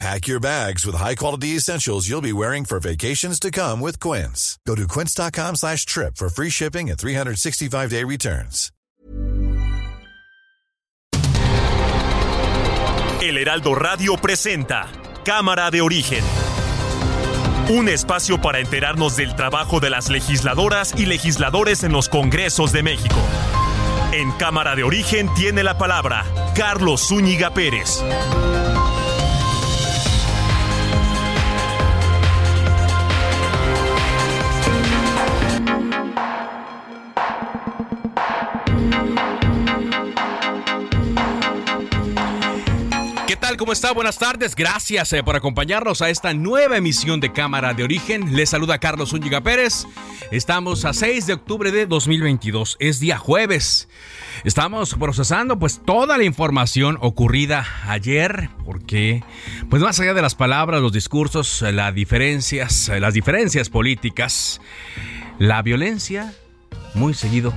Pack your bags with high-quality essentials you'll be wearing for vacations to come with Quince. Go to quince.com slash trip for free shipping and 365-day returns. El Heraldo Radio presenta Cámara de Origen. Un espacio para enterarnos del trabajo de las legisladoras y legisladores en los Congresos de México. En Cámara de Origen tiene la palabra Carlos Zúñiga Pérez. Tal? ¿Cómo está? Buenas tardes. Gracias eh, por acompañarnos a esta nueva emisión de Cámara de Origen. Les saluda Carlos Úñiga Pérez. Estamos a 6 de octubre de 2022. Es día jueves. Estamos procesando pues toda la información ocurrida ayer porque pues más allá de las palabras, los discursos, las diferencias, las diferencias políticas, la violencia muy seguido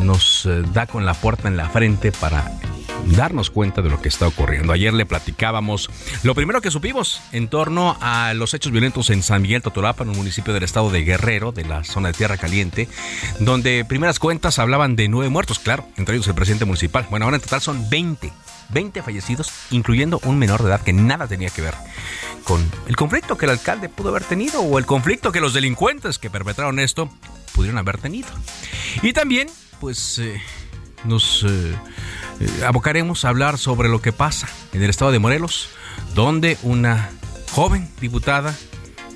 nos eh, da con la puerta en la frente para darnos cuenta de lo que está ocurriendo. Ayer le platicábamos lo primero que supimos en torno a los hechos violentos en San Miguel Totolapa, en un municipio del estado de Guerrero, de la zona de Tierra Caliente, donde primeras cuentas hablaban de nueve muertos, claro, entre ellos el presidente municipal. Bueno, ahora en total son 20. 20 fallecidos, incluyendo un menor de edad que nada tenía que ver con el conflicto que el alcalde pudo haber tenido o el conflicto que los delincuentes que perpetraron esto pudieron haber tenido. Y también, pues, eh, nos eh, eh, abocaremos a hablar sobre lo que pasa en el estado de Morelos, donde una joven diputada,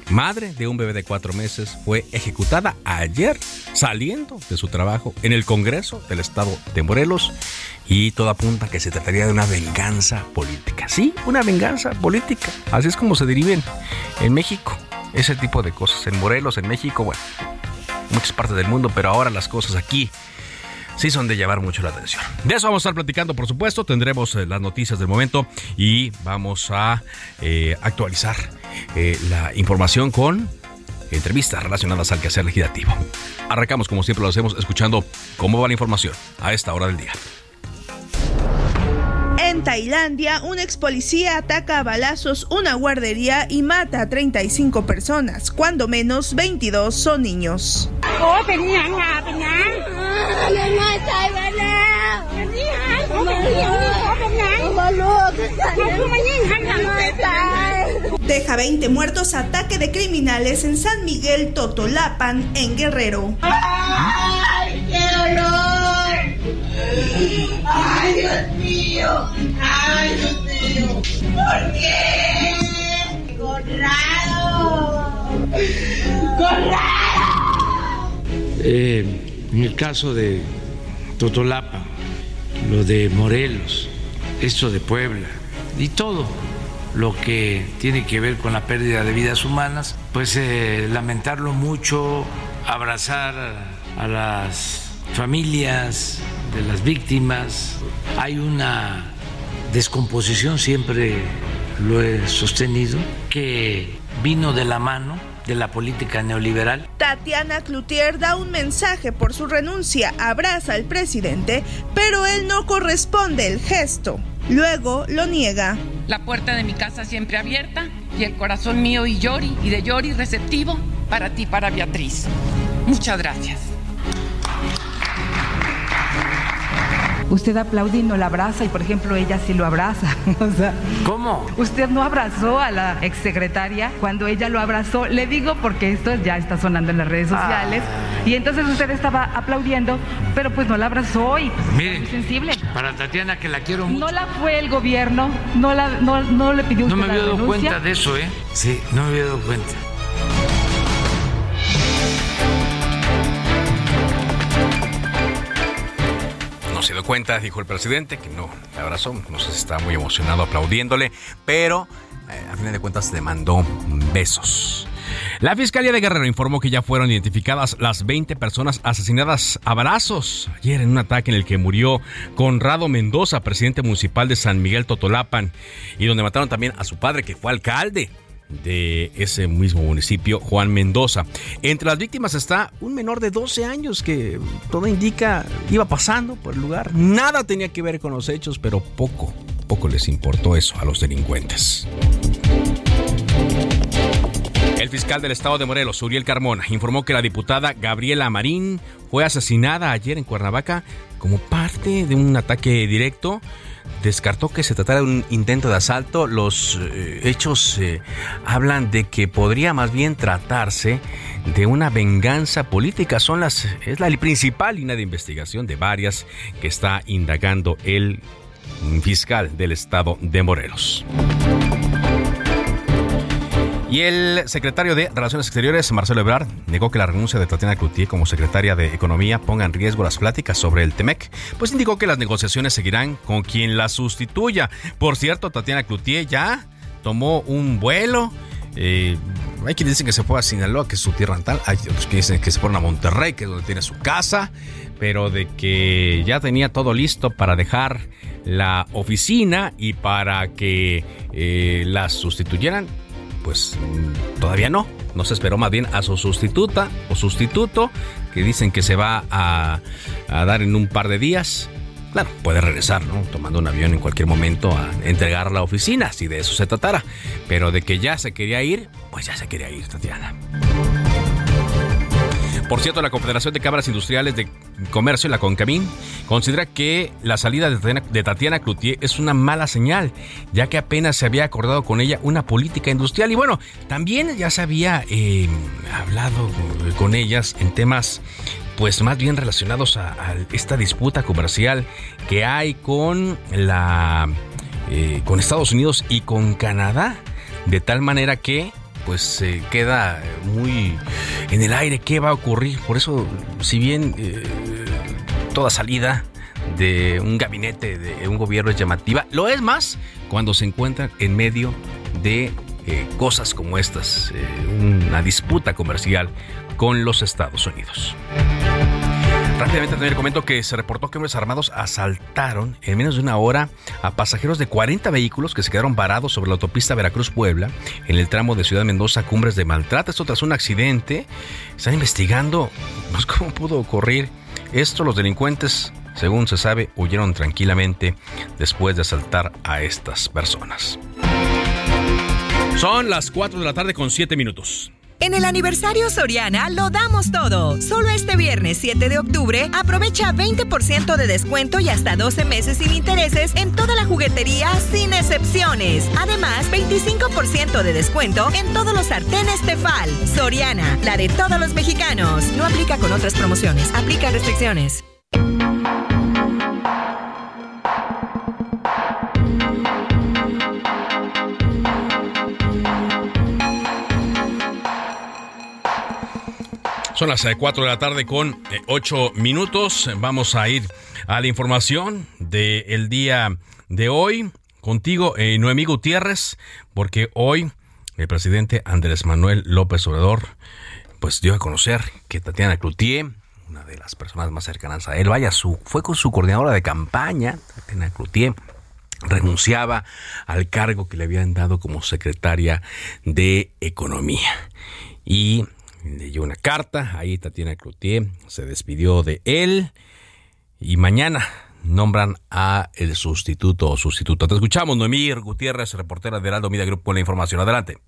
madre de un bebé de cuatro meses, fue ejecutada ayer saliendo de su trabajo en el Congreso del estado de Morelos y todo apunta que se trataría de una venganza política. Sí, una venganza política. Así es como se deriven en México ese tipo de cosas. En Morelos, en México, bueno, muchas partes del mundo, pero ahora las cosas aquí sí son de llamar mucho la atención. De eso vamos a estar platicando, por supuesto. Tendremos eh, las noticias del momento y vamos a eh, actualizar eh, la información con entrevistas relacionadas al quehacer legislativo. Arrancamos, como siempre lo hacemos, escuchando cómo va la información a esta hora del día. En Tailandia, un ex policía ataca a balazos una guardería y mata a 35 personas, cuando menos 22 son niños. Deja 20 muertos ataque de criminales en San Miguel Totolapan, en Guerrero. ¡Ay, qué dolor! ¡Ay, Dios mío! ¡Ay, Dios mío! ¿Por qué? ¡Conrado! ¡Conrado! Eh, en el caso de Totolapa, lo de Morelos, esto de Puebla y todo lo que tiene que ver con la pérdida de vidas humanas, pues eh, lamentarlo mucho, abrazar a las familias de las víctimas. Hay una descomposición, siempre lo he sostenido, que vino de la mano de la política neoliberal. Tatiana Cloutier da un mensaje por su renuncia, abraza al presidente, pero él no corresponde el gesto. Luego lo niega. La puerta de mi casa siempre abierta y el corazón mío y Yori y de Yori receptivo para ti, para Beatriz. Muchas gracias. Usted aplaude y no la abraza y por ejemplo ella sí lo abraza. o sea, ¿Cómo? Usted no abrazó a la exsecretaria cuando ella lo abrazó. Le digo porque esto ya está sonando en las redes sociales. Ah. Y entonces usted estaba aplaudiendo, pero pues no la abrazó y pues Miren, muy sensible. para Tatiana, que la quiero mucho. No la fue el gobierno, no la, no, no le pidió No usted me había dado cuenta de eso, ¿eh? Sí, no me había dado cuenta. Se dio cuenta, dijo el presidente, que no le abrazó, no sé si estaba muy emocionado aplaudiéndole, pero eh, a fin de cuentas le mandó besos. La Fiscalía de Guerrero informó que ya fueron identificadas las 20 personas asesinadas a balazos ayer en un ataque en el que murió Conrado Mendoza, presidente municipal de San Miguel Totolapan, y donde mataron también a su padre, que fue alcalde de ese mismo municipio, Juan Mendoza. Entre las víctimas está un menor de 12 años que todo indica iba pasando por el lugar. Nada tenía que ver con los hechos, pero poco, poco les importó eso a los delincuentes. El fiscal del estado de Morelos, Uriel Carmona, informó que la diputada Gabriela Marín fue asesinada ayer en Cuernavaca como parte de un ataque directo descartó que se tratara de un intento de asalto. Los eh, hechos eh, hablan de que podría más bien tratarse de una venganza política. Son las, es la principal línea de investigación de varias que está indagando el fiscal del estado de Morelos. Y el secretario de Relaciones Exteriores, Marcelo Ebrard, negó que la renuncia de Tatiana Cloutier como secretaria de Economía ponga en riesgo las pláticas sobre el TEMEC, pues indicó que las negociaciones seguirán con quien la sustituya. Por cierto, Tatiana Cloutier ya tomó un vuelo. Eh, hay quienes dicen que se fue a Sinaloa, que es su tierra natal. Hay otros que dicen que se fueron a Monterrey, que es donde tiene su casa. Pero de que ya tenía todo listo para dejar la oficina y para que eh, la sustituyeran, pues todavía no. No se esperó más bien a su sustituta o sustituto, que dicen que se va a, dar en un par de días. Claro, puede regresar, ¿no? Tomando un avión en cualquier momento a entregar la oficina, si de eso se tratara. Pero de que ya se quería ir, pues ya se quería ir, Tatiana. Por cierto, la Confederación de Cámaras Industriales de Comercio, la CONCAMIN, considera que la salida de Tatiana, Cloutier es una mala señal, ya que apenas se había acordado con ella una política industrial. Y bueno, también ya se había eh, hablado con ellas en temas pues más bien relacionados a, esta disputa comercial que hay con la eh, con Estados Unidos y con Canadá de tal manera que pues se queda muy en el aire qué va a ocurrir. Por eso, si bien eh, toda salida de un gabinete de un gobierno es llamativa, lo es más cuando se encuentran en medio de eh, cosas como estas, eh, una disputa comercial con los Estados Unidos. Rápidamente también comento que se reportó que hombres armados asaltaron en menos de una hora a pasajeros de 40 vehículos que se quedaron varados sobre la autopista Veracruz-Puebla en el tramo de Ciudad Mendoza, Cumbres de Maltrata. Esto tras un accidente. Están investigando pues, cómo pudo ocurrir esto. Los delincuentes, según se sabe, huyeron tranquilamente después de asaltar a estas personas. Son las 4 de la tarde con 7 minutos. En el aniversario Soriana lo damos todo. Solo este viernes 7 de octubre aprovecha 20% de descuento y hasta 12 meses sin intereses en toda la juguetería sin excepciones. Además, 25% de descuento en todos los sartenes Tefal. Soriana, la de todos los mexicanos. No aplica con otras promociones. Aplica restricciones. Son las 4 eh, de la tarde con 8 eh, minutos. Vamos a ir a la información del día de hoy. Contigo, eh, Noemí Gutiérrez, porque hoy el presidente Andrés Manuel López Obrador pues dio a conocer que Tatiana Cloutier, una de las personas más cercanas a él, vaya, su, fue con su coordinadora de campaña, Tatiana Cloutier, renunciaba al cargo que le habían dado como secretaria de Economía. Y leyó una carta, ahí Tatiana Cloutier se despidió de él y mañana nombran a el sustituto o sustituto. Te escuchamos, Noemí Gutiérrez, reportera de Heraldo Media Group con la información. Adelante.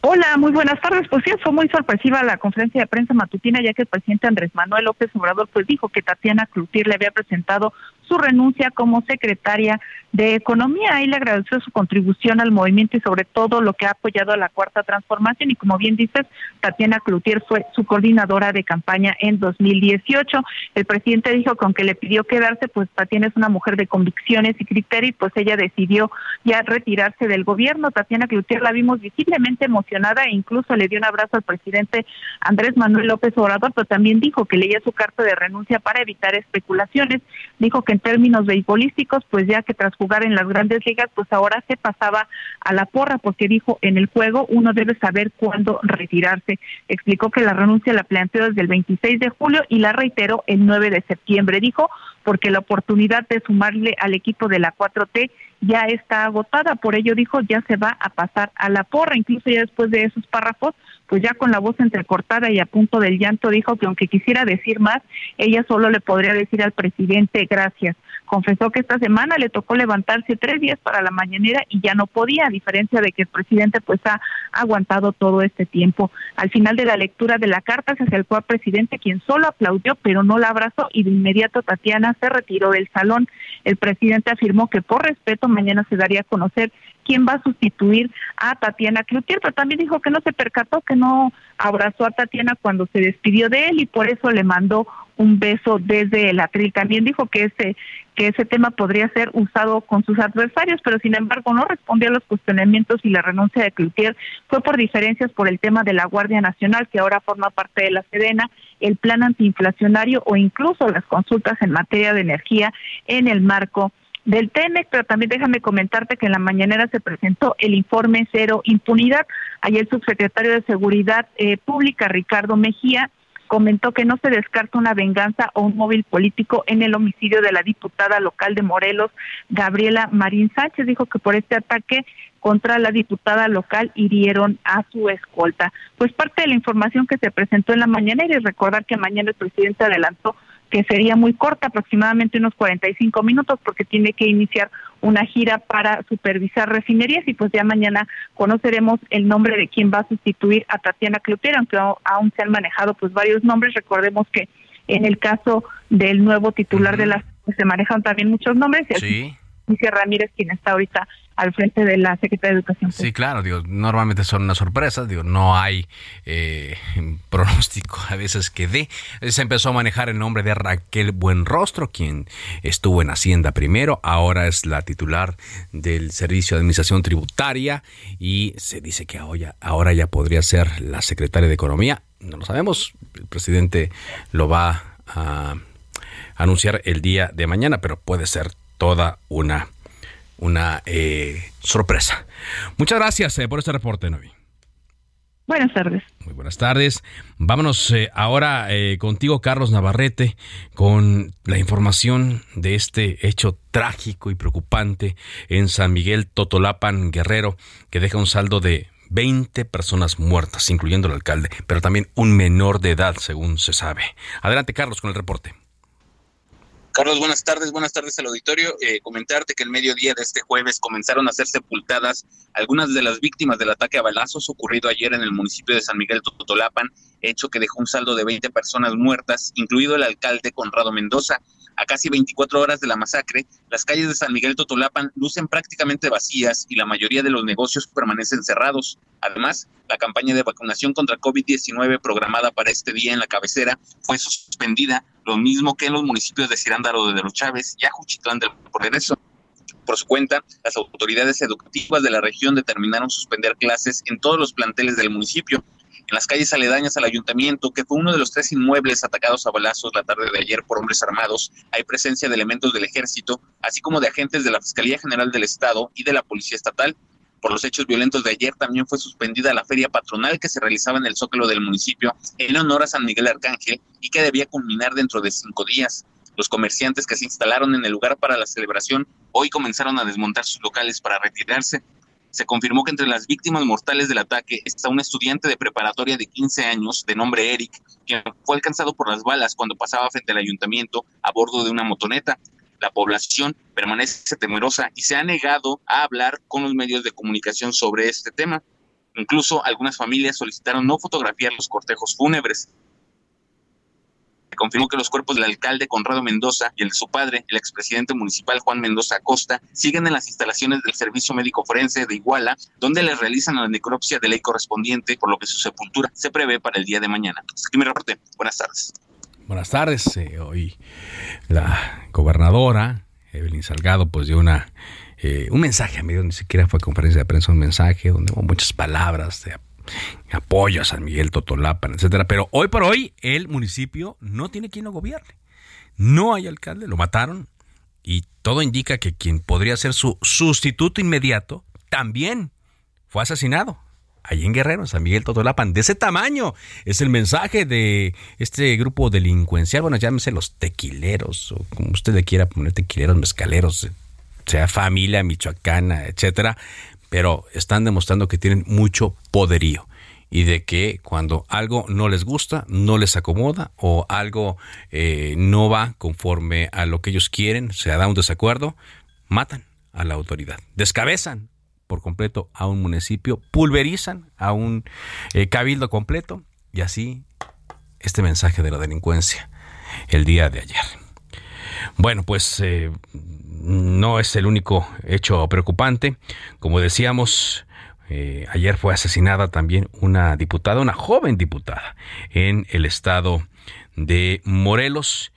Hola, muy buenas tardes. Pues sí, fue muy sorpresiva la conferencia de prensa matutina, ya que el presidente Andrés Manuel López Obrador pues dijo que Tatiana Cloutier le había presentado su renuncia como secretaria de Economía. Ahí le agradeció su contribución al movimiento y sobre todo lo que ha apoyado a la Cuarta Transformación. Y como bien dices, Tatiana Cloutier fue su coordinadora de campaña en 2018. El presidente dijo que aunque le pidió quedarse, pues Tatiana es una mujer de convicciones y criterios, pues ella decidió ya retirarse del gobierno. Tatiana Cloutier la vimos visiblemente emocionada e incluso le dio un abrazo al presidente Andrés Manuel López Obrador, pero también dijo que leía su carta de renuncia para evitar especulaciones. Dijo que en términos beisbolísticos, pues ya que tras jugar en las grandes ligas, pues ahora se pasaba a la porra, porque dijo en el juego uno debe saber cuándo retirarse. Explicó que la renuncia la planteó desde el 26 de julio y la reiteró el 9 de septiembre. Dijo porque la oportunidad de sumarle al equipo de la 4T ya está agotada, por ello dijo ya se va a pasar a la porra, incluso ya después de esos párrafos, pues ya con la voz entrecortada y a punto del llanto dijo que aunque quisiera decir más, ella solo le podría decir al presidente gracias. Confesó que esta semana le tocó levantarse tres días para la mañanera y ya no podía, a diferencia de que el presidente pues ha aguantado todo este tiempo. Al final de la lectura de la carta se acercó al presidente quien solo aplaudió pero no la abrazó y de inmediato Tatiana se retiró del salón. El presidente afirmó que por respeto mañana se daría a conocer quién va a sustituir a Tatiana Cloutier, pero también dijo que no se percató, que no abrazó a Tatiana cuando se despidió de él y por eso le mandó un beso desde el atril. También dijo que ese que ese tema podría ser usado con sus adversarios, pero sin embargo no respondió a los cuestionamientos y la renuncia de Cloutier fue por diferencias por el tema de la Guardia Nacional, que ahora forma parte de la Sedena, el plan antiinflacionario o incluso las consultas en materia de energía en el marco del TEMEC, pero también déjame comentarte que en la mañanera se presentó el informe Cero Impunidad. Ayer el subsecretario de Seguridad eh, Pública, Ricardo Mejía, comentó que no se descarta una venganza o un móvil político en el homicidio de la diputada local de Morelos, Gabriela Marín Sánchez. Dijo que por este ataque contra la diputada local hirieron a su escolta. Pues parte de la información que se presentó en la mañanera y recordar que mañana el presidente adelantó que sería muy corta, aproximadamente unos 45 minutos, porque tiene que iniciar una gira para supervisar refinerías y pues ya mañana conoceremos el nombre de quien va a sustituir a Tatiana Cloutier, aunque aún se han manejado pues varios nombres. Recordemos que en el caso del nuevo titular de la pues, se manejan también muchos nombres. Sí. Dice Ramírez, quien está ahorita al frente de la Secretaría de Educación. Sí, claro, digo, normalmente son unas sorpresas, digo, no hay eh, pronóstico a veces que dé. Se empezó a manejar el nombre de Raquel Buenrostro, quien estuvo en Hacienda primero, ahora es la titular del Servicio de Administración Tributaria y se dice que ahora ya podría ser la secretaria de Economía. No lo sabemos, el presidente lo va a anunciar el día de mañana, pero puede ser toda una una eh, sorpresa. Muchas gracias eh, por este reporte, Novi. Buenas tardes. Muy buenas tardes. Vámonos eh, ahora contigo, Carlos Navarrete, con la información de este hecho trágico y preocupante en San Miguel Totolapan, Guerrero, que deja un saldo de 20 personas muertas, incluyendo el alcalde, pero también un menor de edad, según se sabe. Adelante, Carlos, con el reporte. Carlos, buenas tardes, buenas tardes al auditorio. Eh, comentarte que el mediodía de este jueves comenzaron a ser sepultadas algunas de las víctimas del ataque a balazos ocurrido ayer en el municipio de San Miguel Totolapan, hecho que dejó un saldo de 20 personas muertas, incluido el alcalde Conrado Mendoza. A casi 24 horas de la masacre, las calles de San Miguel Totolapan lucen prácticamente vacías y la mayoría de los negocios permanecen cerrados. Además, la campaña de vacunación contra COVID-19 programada para este día en la cabecera fue suspendida, lo mismo que en los municipios de Cirándaro de los Chávez y Ajuchitlán del Progreso. Por su cuenta, las autoridades educativas de la región determinaron suspender clases en todos los planteles del municipio, en las calles aledañas al ayuntamiento, que fue uno de los tres inmuebles atacados a balazos la tarde de ayer por hombres armados, hay presencia de elementos del ejército, así como de agentes de la Fiscalía General del Estado y de la Policía Estatal. Por los hechos violentos de ayer también fue suspendida la feria patronal que se realizaba en el Zócalo del municipio en honor a San Miguel Arcángel y que debía culminar dentro de cinco días. Los comerciantes que se instalaron en el lugar para la celebración hoy comenzaron a desmontar sus locales para retirarse se confirmó que entre las víctimas mortales del ataque está un estudiante de preparatoria de 15 años de nombre Eric, quien fue alcanzado por las balas cuando pasaba frente al ayuntamiento a bordo de una motoneta. La población permanece temerosa y se ha negado a hablar con los medios de comunicación sobre este tema. Incluso algunas familias solicitaron no fotografiar los cortejos fúnebres confirmó que los cuerpos del alcalde Conrado Mendoza y el de su padre, el expresidente municipal Juan Mendoza Acosta, siguen en las instalaciones del Servicio Médico Forense de Iguala, donde les realizan la necropsia de ley correspondiente, por lo que su sepultura se prevé para el día de mañana. Hasta aquí mi reporte. Buenas tardes. Buenas tardes. Eh, hoy la gobernadora Evelyn Salgado pues dio una eh, un mensaje, a medio ni siquiera fue conferencia de prensa, un mensaje donde hubo muchas palabras de apoyo a San Miguel Totolapan, etcétera. Pero hoy por hoy el municipio no tiene quien lo gobierne. No hay alcalde, lo mataron y todo indica que quien podría ser su sustituto inmediato también fue asesinado. Allí en Guerrero, San Miguel Totolapan, de ese tamaño. Es el mensaje de este grupo delincuencial. Bueno, llámese los tequileros, o como usted le quiera poner, tequileros, mezcaleros, sea familia michoacana, etcétera. Pero están demostrando que tienen mucho poderío y de que cuando algo no les gusta, no les acomoda o algo eh, no va conforme a lo que ellos quieren, se da un desacuerdo, matan a la autoridad, descabezan por completo a un municipio, pulverizan a un eh, cabildo completo y así este mensaje de la delincuencia el día de ayer. Bueno, pues eh, no es el único hecho preocupante. Como decíamos, eh, ayer fue asesinada también una diputada, una joven diputada, en el estado de Morelos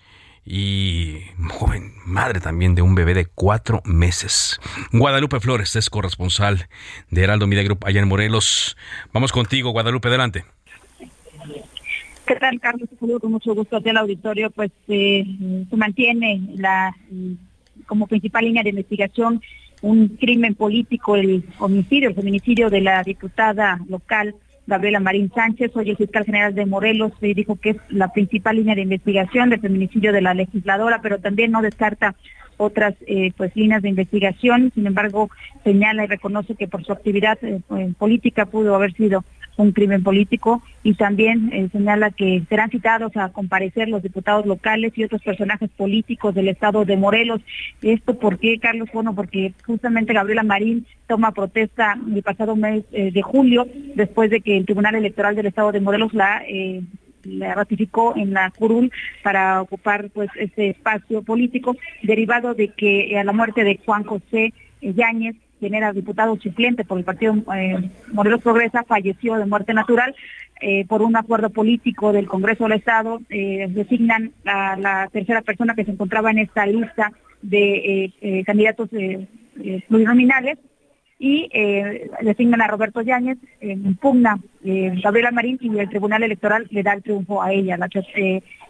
y joven madre también de un bebé de cuatro meses. Guadalupe Flores es corresponsal de Heraldo Media Group allá en Morelos. Vamos contigo, Guadalupe, adelante. ¿Qué tal, Carlos? saludo con mucho gusto al auditorio. Pues eh, se mantiene la como principal línea de investigación un crimen político, el homicidio, el feminicidio de la diputada local Gabriela Marín Sánchez, hoy el fiscal general de Morelos dijo que es la principal línea de investigación del feminicidio de la legisladora, pero también no descarta otras eh, pues líneas de investigación, sin embargo señala y reconoce que por su actividad eh, política pudo haber sido un crimen político y también eh, señala que serán citados a comparecer los diputados locales y otros personajes políticos del estado de Morelos. ¿Esto por qué, Carlos? Bueno, porque justamente Gabriela Marín toma protesta el pasado mes eh, de julio, después de que el Tribunal Electoral del estado de Morelos la... Eh, ratificó en la curul para ocupar pues ese espacio político derivado de que a la muerte de Juan José Yáñez quien era diputado suplente por el partido eh, Morelos Progresa, falleció de muerte natural. Eh, por un acuerdo político del Congreso del Estado, eh, designan a la tercera persona que se encontraba en esta lista de candidatos plurinominales y designan a Roberto Yáñez, impugna Gabriela Marín y el Tribunal Electoral le da el triunfo a ella la,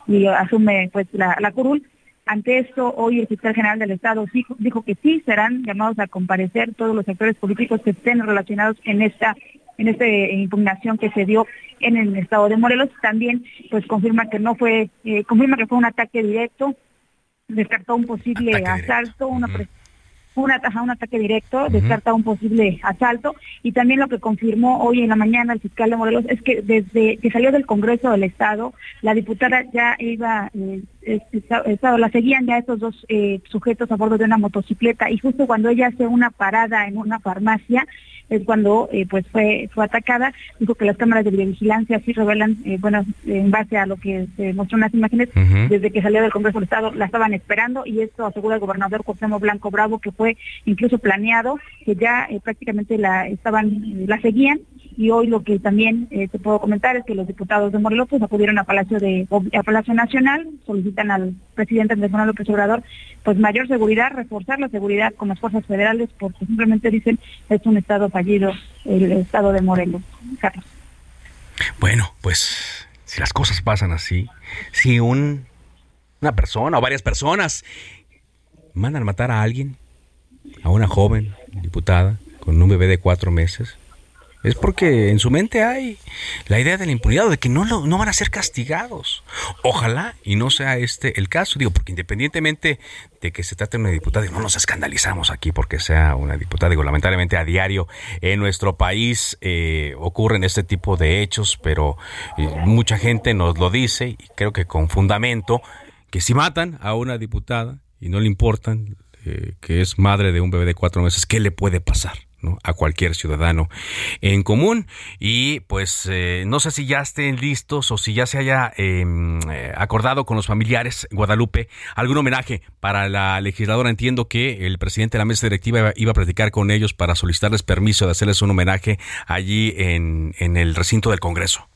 y asume pues la, la curul. Ante esto, hoy el fiscal general del Estado dijo, que sí serán llamados a comparecer todos los actores políticos que estén relacionados en esta en esta impugnación que se dio en el estado de Morelos. También pues confirma que no fue, eh, confirma que fue un ataque directo, descartó un posible asalto, una un ataque directo, descarta un posible asalto. Y también lo que confirmó hoy en la mañana el fiscal de Morelos es que desde que salió del Congreso del Estado, la diputada ya iba, eh, estado, la seguían ya estos dos eh, sujetos a bordo de una motocicleta. Y justo cuando ella hace una parada en una farmacia, es cuando eh, pues fue fue atacada. Dijo que las cámaras de vigilancia sí revelan, eh, bueno, en base a lo que se mostró en las imágenes, desde que salió del Congreso del Estado la estaban esperando y esto asegura el gobernador Cuauhtémoc Blanco Bravo que fue incluso planeado, que ya eh, prácticamente la estaban la seguían y hoy lo que también te puedo comentar es que los diputados de Morelos acudieron a Palacio de a Palacio Nacional, solicitan al presidente Andrés Manuel López Obrador pues mayor seguridad, reforzar la seguridad con las fuerzas federales porque simplemente dicen es un estado el estado de Morelos. Carlos. Bueno, pues si las cosas pasan así, si un, una persona o varias personas mandan a matar a alguien, a una joven diputada con un bebé de cuatro meses, es porque en su mente hay la idea de la impunidad, de que no, lo, no van a ser castigados. Ojalá y no sea este el caso, digo, porque independientemente de que se trate de una diputada, no nos escandalizamos aquí porque sea una diputada, digo, lamentablemente a diario en nuestro país eh, ocurren este tipo de hechos, pero eh, mucha gente nos lo dice y creo que con fundamento, que si matan a una diputada y no le importan eh, que es madre de un bebé de cuatro meses, ¿qué le puede pasar? A cualquier ciudadano en común. Y pues eh, no sé si ya estén listos o si ya se haya em, eh, acordado con los familiares Guadalupe algún homenaje para la legisladora. Entiendo que el presidente de la mesa directiva iba, a platicar con ellos para solicitarles permiso de hacerles un homenaje allí en, en el recinto del Congreso.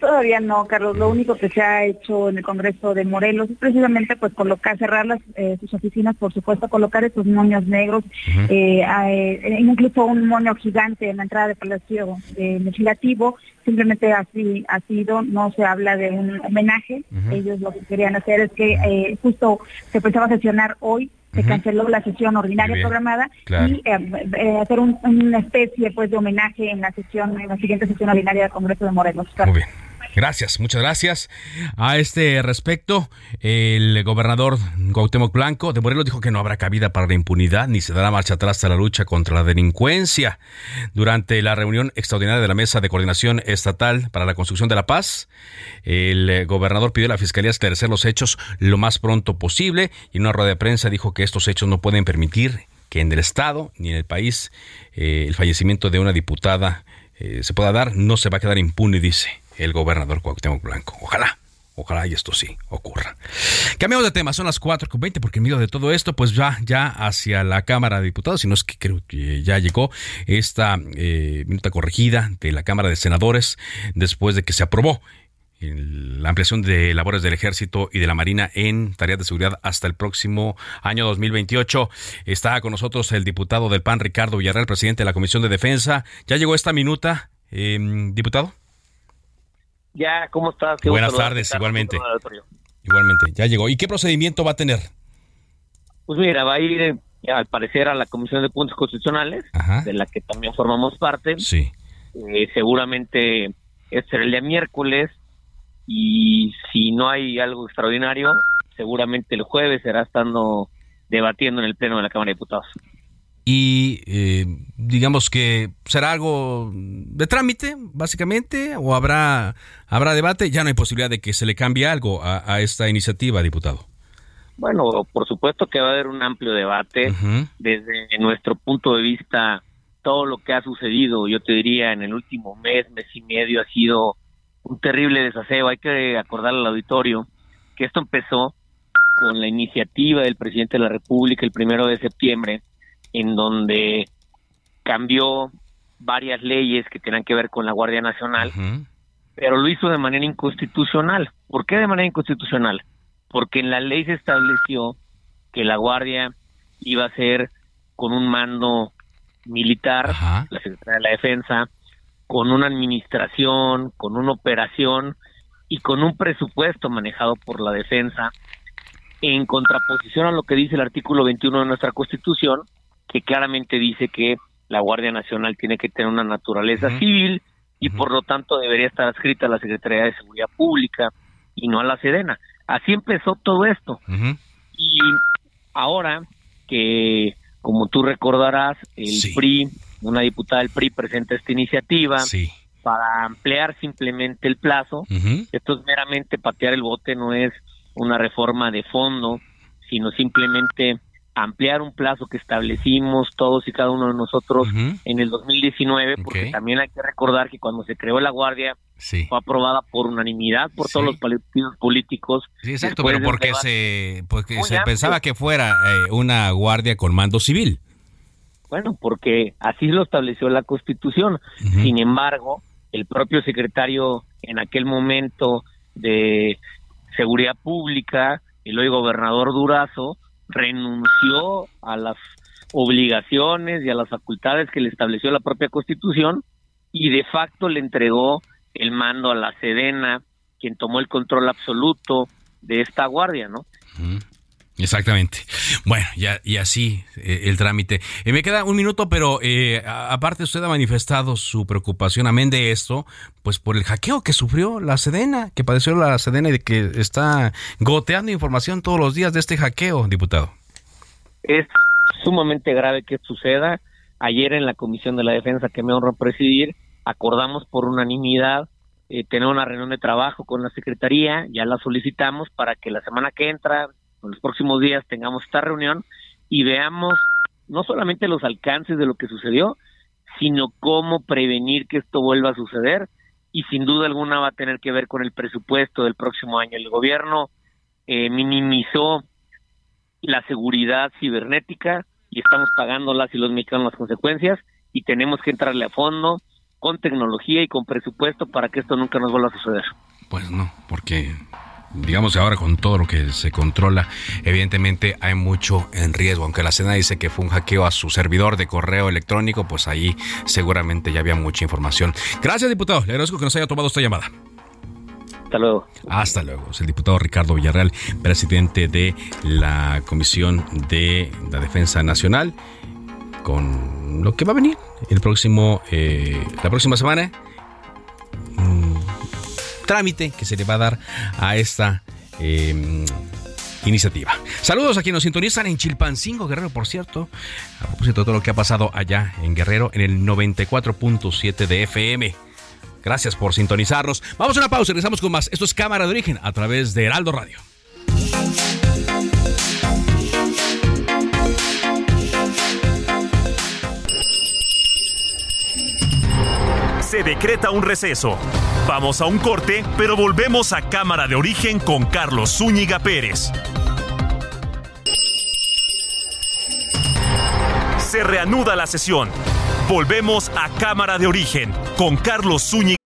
Todavía no, Carlos. Lo único que se ha hecho en el Congreso de Morelos es precisamente pues colocar, cerrar las, eh, sus oficinas, por supuesto, colocar esos moños negros, eh, eh, incluso un moño gigante en la entrada del Palacio Legislativo. Simplemente así ha sido, no se habla de un homenaje. Ellos lo que querían hacer es que justo se pensaba sesionar hoy se canceló la sesión ordinaria programada y hacer una especie pues de homenaje en la sesión en la siguiente sesión ordinaria del Congreso de Morelos. Muy bien. Gracias, muchas gracias. A este respecto, el gobernador Cuauhtémoc Blanco de Morelos dijo que no habrá cabida para la impunidad ni se dará marcha atrás a la lucha contra la delincuencia. Durante la reunión extraordinaria de la Mesa de Coordinación Estatal para la Construcción de la Paz, el gobernador pidió a la Fiscalía esclarecer los hechos lo más pronto posible y en una rueda de prensa dijo que estos hechos no pueden permitir que en el Estado ni en el país eh, el fallecimiento de una diputada eh, se pueda dar, no se va a quedar impune, dice el gobernador Cuauhtémoc Blanco. Ojalá. Ojalá y esto sí ocurra. Cambiamos de tema, son las 4.20 porque en medio de todo esto, pues ya, ya hacia la Cámara de Diputados, si no es que creo que ya llegó esta eh, minuta corregida de la Cámara de Senadores después de que se aprobó la ampliación de labores del Ejército y de la Marina en tareas de seguridad hasta el próximo año 2028. Está con nosotros el diputado del PAN, Ricardo Villarreal, presidente de la Comisión de Defensa. ¿Ya llegó esta minuta, eh, diputado? Ya, ¿cómo estás? Buenas tardes, igualmente. Igualmente, ya llegó. ¿Y qué procedimiento va a tener? Pues mira, va a ir eh, al parecer a la Comisión de Puntos Constitucionales, de la que también formamos parte. Sí. Eh, seguramente este será el día miércoles y si no hay algo extraordinario, seguramente el jueves será estando debatiendo en el Pleno de la Cámara de Diputados y eh, digamos que será algo de trámite, básicamente, o habrá, habrá debate. Ya no hay posibilidad de que se le cambie algo a, esta iniciativa, diputado. Bueno, por supuesto que va a haber un amplio debate. Desde nuestro punto de vista, todo lo que ha sucedido, yo te diría, en el último mes, mes y medio, ha sido un terrible desaseo. Hay que acordarle al auditorio que esto empezó con la iniciativa del presidente de la República el primero de septiembre, en donde cambió varias leyes que tenían que ver con la Guardia Nacional, pero lo hizo de manera inconstitucional. ¿Por qué de manera inconstitucional? Porque en la ley se estableció que la Guardia iba a ser con un mando militar, la Secretaría de la Defensa, con una administración, con una operación y con un presupuesto manejado por la defensa, en contraposición a lo que dice el artículo 21 de nuestra Constitución, que claramente dice que la Guardia Nacional tiene que tener una naturaleza civil y por lo tanto debería estar adscrita a la Secretaría de Seguridad Pública y no a la Sedena. Así empezó todo esto. Y ahora que, como tú recordarás, el PRI, una diputada del PRI presenta esta iniciativa para ampliar simplemente el plazo. Esto es meramente patear el bote, no es una reforma de fondo, sino simplemente ampliar un plazo que establecimos todos y cada uno de nosotros en el 2019, porque también hay que recordar que cuando se creó la Guardia fue aprobada por unanimidad por todos los partidos políticos. Sí, exacto, pero porque se, porque se pensaba que fuera eh, una Guardia con mando civil. Bueno, porque así lo estableció la Constitución. Sin embargo, el propio secretario en aquel momento de Seguridad Pública, el hoy gobernador Durazo, renunció a las obligaciones y a las facultades que le estableció la propia Constitución y de facto le entregó el mando a la Sedena, quien tomó el control absoluto de esta guardia, ¿no? Exactamente. Bueno, ya, y así eh, el trámite. Eh, me queda un minuto, pero eh, aparte usted ha manifestado su preocupación, amén de esto, pues por el hackeo que sufrió la Sedena, que padeció la Sedena y de que está goteando información todos los días de este hackeo, diputado. Es sumamente grave que suceda. Ayer en la Comisión de la Defensa que me honro presidir, acordamos por unanimidad tener una reunión de trabajo con la Secretaría, ya la solicitamos para que la semana que entra, en los próximos días tengamos esta reunión y veamos no solamente los alcances de lo que sucedió, sino cómo prevenir que esto vuelva a suceder y sin duda alguna va a tener que ver con el presupuesto del próximo año. El gobierno eh, minimizó la seguridad cibernética y estamos pagando las y los mexicanos las consecuencias y tenemos que entrarle a fondo con tecnología y con presupuesto para que esto nunca nos vuelva a suceder. Pues no, porque digamos ahora con todo lo que se controla, evidentemente hay mucho en riesgo. Aunque la Sena dice que fue un hackeo a su servidor de correo electrónico, pues ahí seguramente ya había mucha información. Gracias, diputado. Le agradezco que nos haya tomado esta llamada. Hasta luego. Hasta luego. Es el diputado Ricardo Villarreal, presidente de la Comisión de la Defensa Nacional, con lo que va a venir el próximo, eh, la próxima semana trámite que se le va a dar a esta em, iniciativa. Saludos a quienes nos sintonizan en Chilpancingo, Guerrero, por cierto. A propósito de todo lo que ha pasado allá en Guerrero, en el 94.7 de FM. Gracias por sintonizarnos. Vamos a una pausa y regresamos con más. Esto es Cámara de Origen a través de Heraldo Radio. Se decreta un receso. Vamos a un corte, pero volvemos a Cámara de Origen con Carlos Zúñiga Pérez. Se reanuda la sesión. Volvemos a Cámara de Origen con Carlos Zúñiga.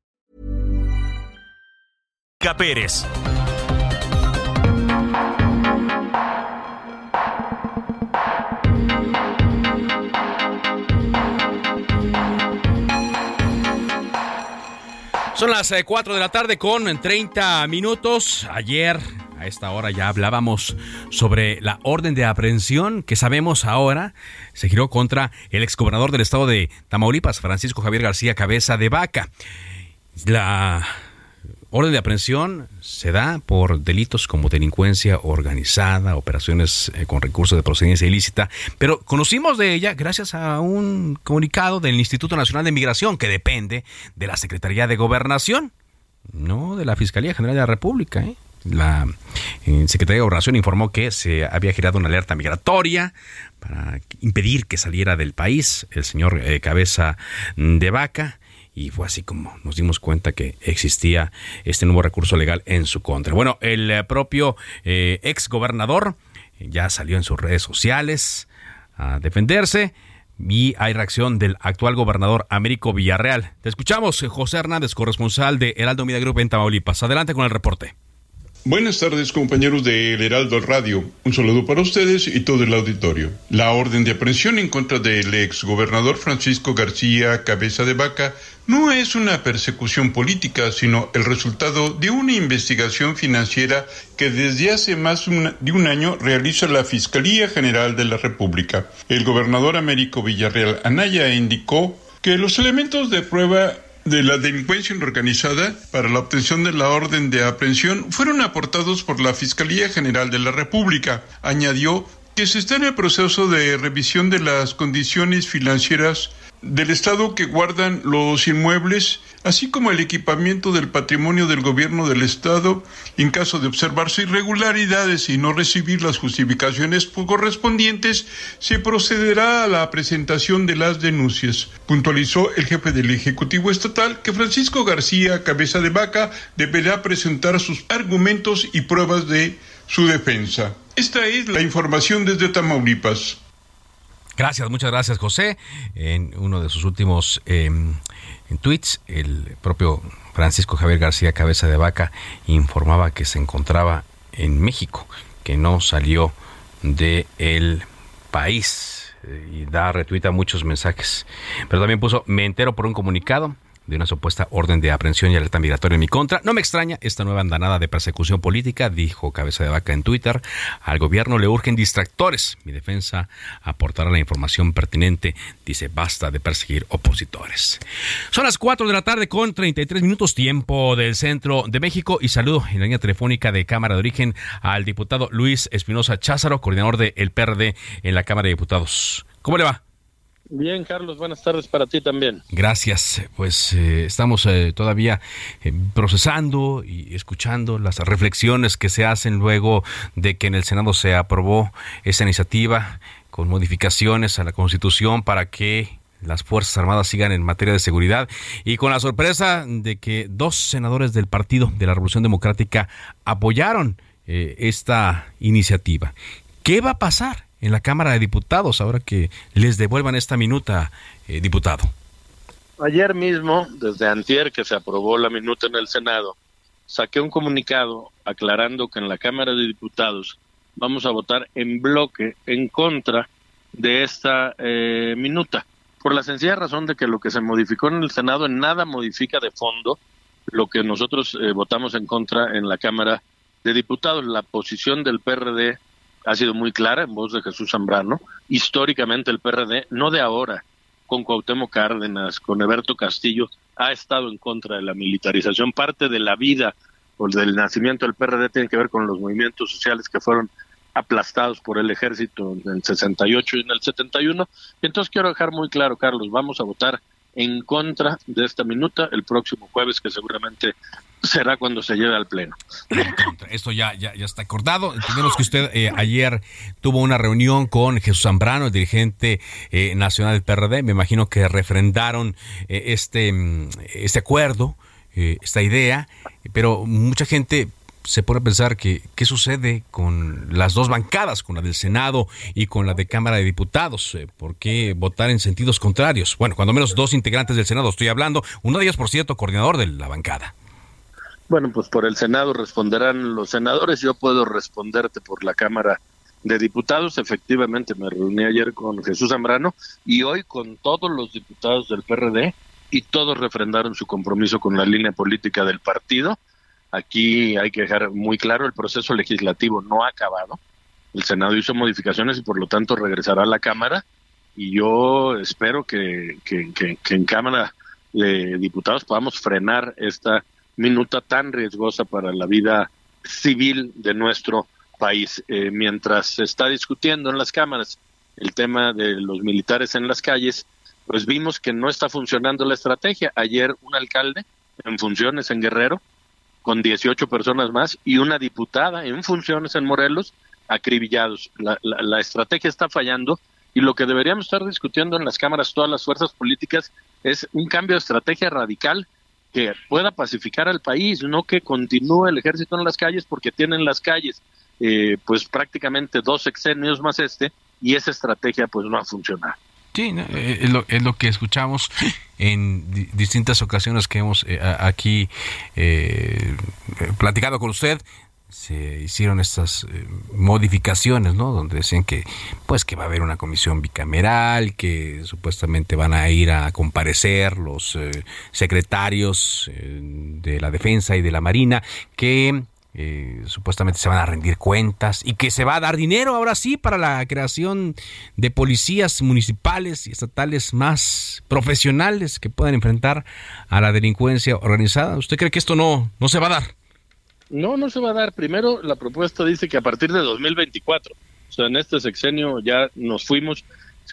Pérez. Son las 4 de la tarde con 30 minutos. Ayer a esta hora ya hablábamos sobre la orden de aprehensión que sabemos ahora se giró contra el exgobernador del estado de Tamaulipas, Francisco Javier García Cabeza de Vaca. La orden de aprehensión se da por delitos como delincuencia organizada, operaciones eh, con recursos de procedencia ilícita, pero conocimos de ella gracias a un comunicado del Instituto Nacional de Migración que depende de la Secretaría de Gobernación, no de la Fiscalía General de la República. ¿eh? La eh, Secretaría de Gobernación informó que se había girado una alerta migratoria para impedir que saliera del país el señor Cabeza de Vaca y fue así como nos dimos cuenta que existía este nuevo recurso legal en su contra. Bueno, el eh, propio eh, ex gobernador ya salió en sus redes sociales a defenderse y hay reacción del actual gobernador Américo Villarreal. Te escuchamos, José Hernández, corresponsal de Heraldo Media Group en Tamaulipas. Adelante con el reporte. Buenas tardes compañeros de El Heraldo Radio. Un saludo para ustedes y todo el auditorio. La orden de aprehensión en contra del ex gobernador Francisco García Cabeza de Vaca no es una persecución política, sino el resultado de una investigación financiera que desde hace más de un año realiza la Fiscalía General de la República. El gobernador Américo Villarreal Anaya indicó que los elementos de prueba de la delincuencia organizada para la obtención de la orden de aprehensión fueron aportados por la Fiscalía General de la República. Añadió que se está en el proceso de revisión de las condiciones financieras del Estado que guardan los inmuebles, así como el equipamiento del patrimonio del gobierno del Estado, en caso de observarse irregularidades y no recibir las justificaciones correspondientes, se procederá a la presentación de las denuncias. Puntualizó el jefe del Ejecutivo Estatal que Francisco García Cabeza de Vaca deberá presentar sus argumentos y pruebas de su defensa. Esta es la información desde Tamaulipas. Gracias, muchas gracias José. En uno de sus últimos em, tweets, el propio Francisco Javier García Cabeza de Vaca informaba que se encontraba en México, que no salió del el país eh, y da retuita muchos mensajes. Pero también puso, me entero por un comunicado de una supuesta orden de aprehensión y alerta migratoria en mi contra. No me extraña esta nueva andanada de persecución política, dijo Cabeza de Vaca en Twitter. Al gobierno le urgen distractores. Mi defensa aportará la información pertinente. Dice, basta de perseguir opositores. Son las 4 de la tarde con 33 minutos tiempo del centro de México y saludo en la línea telefónica de Cámara de Origen al diputado Luis Espinosa Cházaro, coordinador del PRD en la Cámara de Diputados. ¿Cómo le va? Bien, Carlos, buenas tardes para ti también. Gracias. Pues eh, estamos eh, todavía eh, procesando y escuchando las reflexiones que se hacen luego de que en el Senado se aprobó esa iniciativa con modificaciones a la Constitución para que las Fuerzas Armadas sigan en materia de seguridad y con la sorpresa de que dos senadores del Partido de la Revolución Democrática apoyaron esta iniciativa. ¿Qué va a pasar? En la Cámara de Diputados, ahora que les devuelvan esta minuta, eh, diputado? Ayer mismo, desde antier que se aprobó la minuta en el Senado, saqué un comunicado aclarando que en la Cámara de Diputados vamos a votar en bloque en contra de esta eh, minuta, por la sencilla razón de que lo que se modificó en el Senado en nada modifica de fondo lo que nosotros eh, votamos en contra en la Cámara de Diputados. La posición del PRD ha sido muy clara en voz de Jesús Zambrano. Históricamente el PRD, no de ahora, con Cuauhtémoc Cárdenas, con Eberto Castillo, ha estado en contra de la militarización. Parte de la vida o del nacimiento del PRD tiene que ver con los movimientos sociales que fueron aplastados por el ejército en el 68 y en el 71. Entonces quiero dejar muy claro, Carlos, vamos a votar en contra de esta minuta el próximo jueves, que seguramente será cuando se lleve al pleno. Esto ya, ya, está acordado. Entendemos que usted eh, ayer tuvo una reunión con Jesús Zambrano, el dirigente eh, nacional del PRD. Me imagino que refrendaron eh, este, mm, este acuerdo, esta idea, pero mucha gente se pone a pensar que qué sucede con las dos bancadas, con la del Senado y con la de Cámara de Diputados. ¿Por qué votar en sentidos contrarios? Bueno, cuando menos dos integrantes del Senado estoy hablando, uno de ellos, por cierto, coordinador de la bancada. Bueno, pues por el Senado responderán los senadores. Yo puedo responderte por la Cámara de Diputados. Efectivamente, me reuní ayer con Jesús Zambrano y hoy con todos los diputados del PRD y todos refrendaron su compromiso con la línea política del partido. Aquí hay que dejar muy claro, el proceso legislativo no ha acabado. El Senado hizo modificaciones y por lo tanto regresará a la Cámara y yo espero que, que, que, que en Cámara de Diputados podamos frenar esta minuta tan riesgosa para la vida civil de nuestro país. Eh, mientras se está discutiendo en las cámaras el tema de los militares en las calles, pues vimos que no está funcionando la estrategia. Ayer un alcalde en funciones en Guerrero, con 18 personas más, y una diputada en funciones en Morelos, acribillados. La, la estrategia está fallando y lo que deberíamos estar discutiendo en las cámaras todas las fuerzas políticas es un cambio de estrategia radical que pueda pacificar al país, no que continúe el ejército en las calles porque tienen las calles eh, pues prácticamente dos sexenios más este y esa estrategia pues no ha funcionado. Sí, eh, es, lo, es lo que escuchamos en distintas ocasiones que hemos eh, aquí platicado con usted se hicieron estas eh, modificaciones, ¿no? Donde decían que, pues, que va a haber una comisión bicameral, que supuestamente van a ir a comparecer los eh, secretarios eh, de la defensa y de la marina, que supuestamente se van a rendir cuentas y que se va a dar dinero ahora sí para la creación de policías municipales y estatales más profesionales que puedan enfrentar a la delincuencia organizada. ¿Usted cree que esto no, no se va a dar? No, no se va a dar. Primero, la propuesta dice que a partir de 2024, o sea, en este sexenio ya nos fuimos,